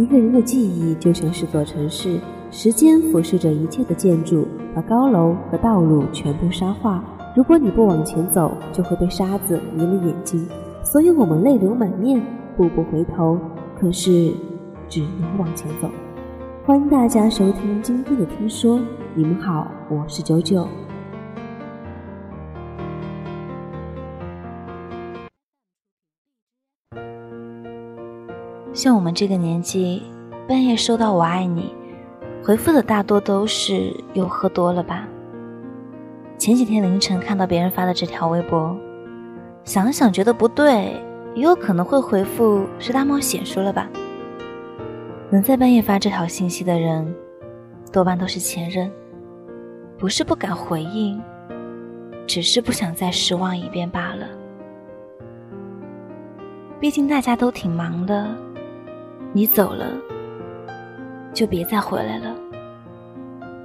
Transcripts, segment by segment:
一个人的记忆就像是座城市，时间俯视着一切的建筑，把高楼和道路全部沙化。如果你不往前走，就会被沙子迷了眼睛。所以我们泪流满面，步步回头，可是只能往前走。欢迎大家收听今天的听说，你们好，我是九九。像我们这个年纪，半夜收到“我爱你”，回复的大多都是“又喝多了吧”。前几天凌晨看到别人发的这条微博，想了想觉得不对，也有可能会回复“是大冒险输了吧”。能在半夜发这条信息的人，多半都是前任，不是不敢回应，只是不想再失望一遍罢了。毕竟大家都挺忙的。你走了，就别再回来了，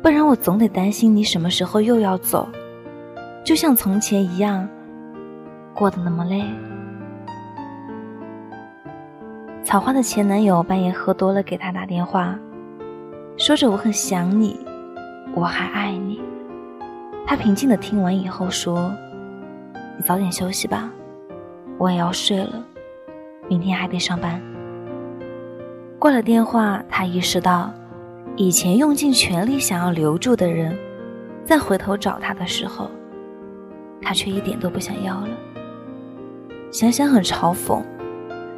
不然我总得担心你什么时候又要走，就像从前一样，过得那么累。草花的前男友半夜喝多了给她打电话，说着我很想你，我还爱你。她平静的听完以后说：“你早点休息吧，我也要睡了，明天还得上班。”挂了电话，他意识到，以前用尽全力想要留住的人，再回头找他的时候，他却一点都不想要了。想想很嘲讽，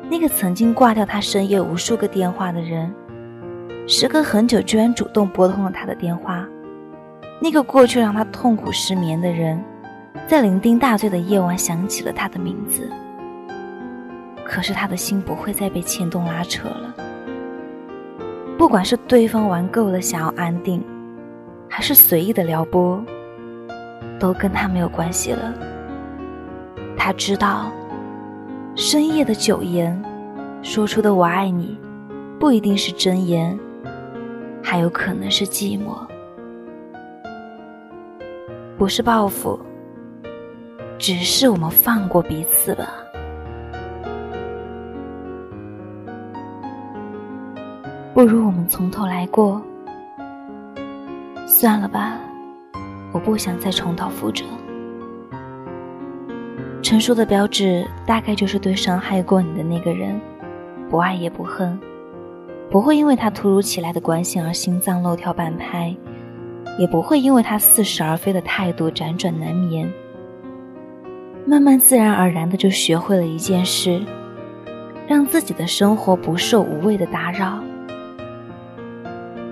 那个曾经挂掉他深夜无数个电话的人，时隔很久居然主动拨通了他的电话。那个过去让他痛苦失眠的人，在酩酊大醉的夜晚想起了他的名字。可是他的心不会再被牵动拉扯了。不管是对方玩够了想要安定，还是随意的撩拨，都跟他没有关系了。他知道，深夜的酒言说出的“我爱你”，不一定是真言，还有可能是寂寞。不是报复，只是我们放过彼此了。不如我们从头来过。算了吧，我不想再重蹈覆辙。成熟的标志，大概就是对伤害过你的那个人，不爱也不恨，不会因为他突如其来的关心而心脏漏跳半拍，也不会因为他似是而非的态度辗转难眠。慢慢自然而然的就学会了一件事，让自己的生活不受无谓的打扰。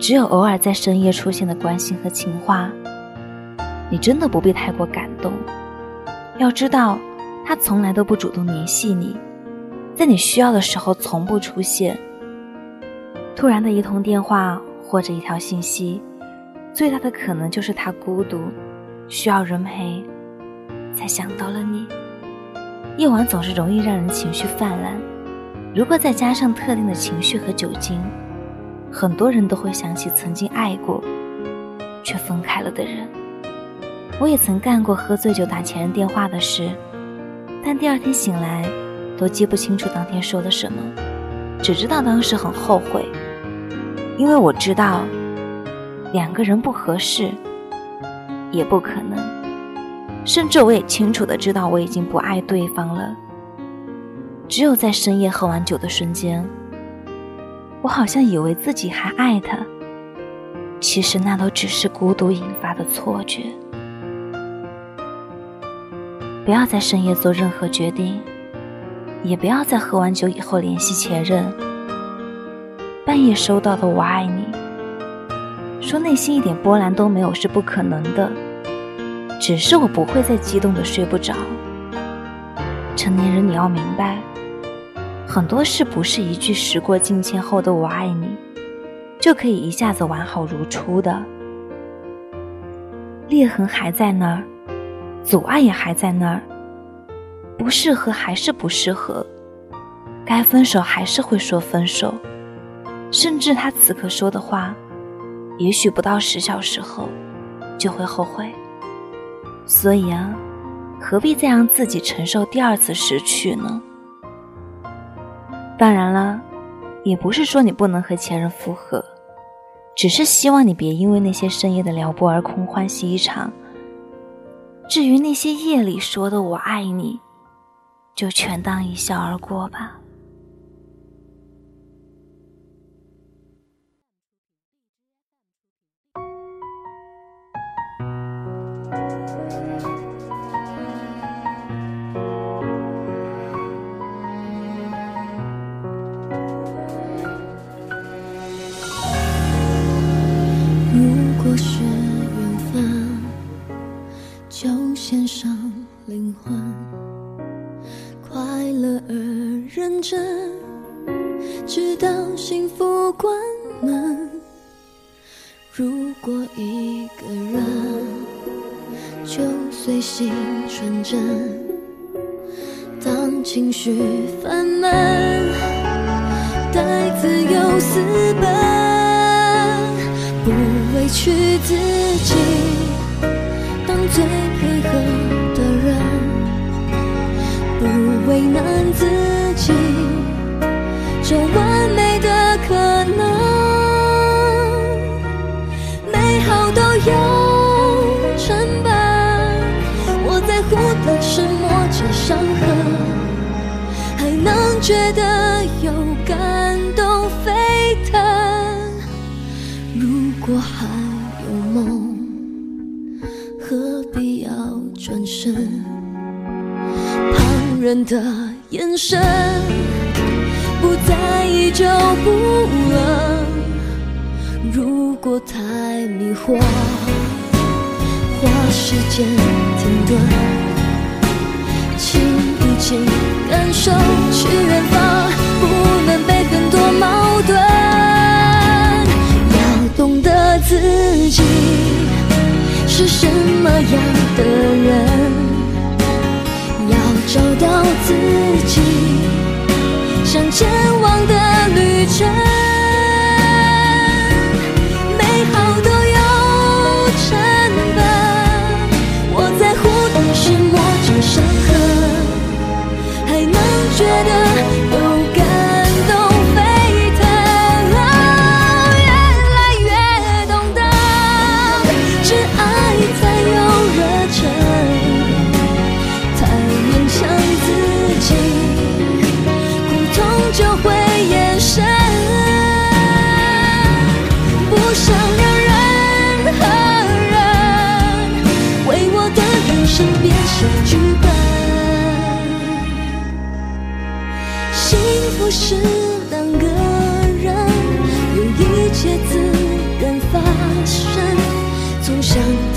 只有偶尔在深夜出现的关心和情话，你真的不必太过感动。要知道，他从来都不主动联系你，在你需要的时候从不出现。突然的一通电话或者一条信息，最大的可能就是他孤独，需要人陪，才想到了你。夜晚总是容易让人情绪泛滥，如果再加上特定的情绪和酒精。很多人都会想起曾经爱过，却分开了的人。我也曾干过喝醉酒打前任电话的事，但第二天醒来，都记不清楚当天说了什么，只知道当时很后悔，因为我知道，两个人不合适，也不可能，甚至我也清楚的知道我已经不爱对方了。只有在深夜喝完酒的瞬间。我好像以为自己还爱他，其实那都只是孤独引发的错觉。不要在深夜做任何决定，也不要在喝完酒以后联系前任。半夜收到的“我爱你”，说内心一点波澜都没有是不可能的，只是我不会再激动的睡不着。成年人，你要明白。很多事不是一句时过境迁后的“我爱你”，就可以一下子完好如初的。裂痕还在那儿，阻碍也还在那儿，不适合还是不适合，该分手还是会说分手，甚至他此刻说的话，也许不到十小时后就会后悔。所以啊，何必再让自己承受第二次失去呢？当然了，也不是说你不能和前任复合，只是希望你别因为那些深夜的撩拨而空欢喜一场。至于那些夜里说的“我爱你”，就全当一笑而过吧。就献上灵魂，快乐而认真，直到幸福关门。如果一个人就随性纯真，当情绪泛滥，带自由私奔，不委屈自己。最配合的人，不为难自己，这完美的可能，美好都有成本。我在乎的是磨着伤痕，还能觉得有感人的眼神，不在意就不冷。如果太迷惑。花时间停顿，请一起感受去远方，不能被很多矛盾。要懂得自己是什么样向前往的旅程。想。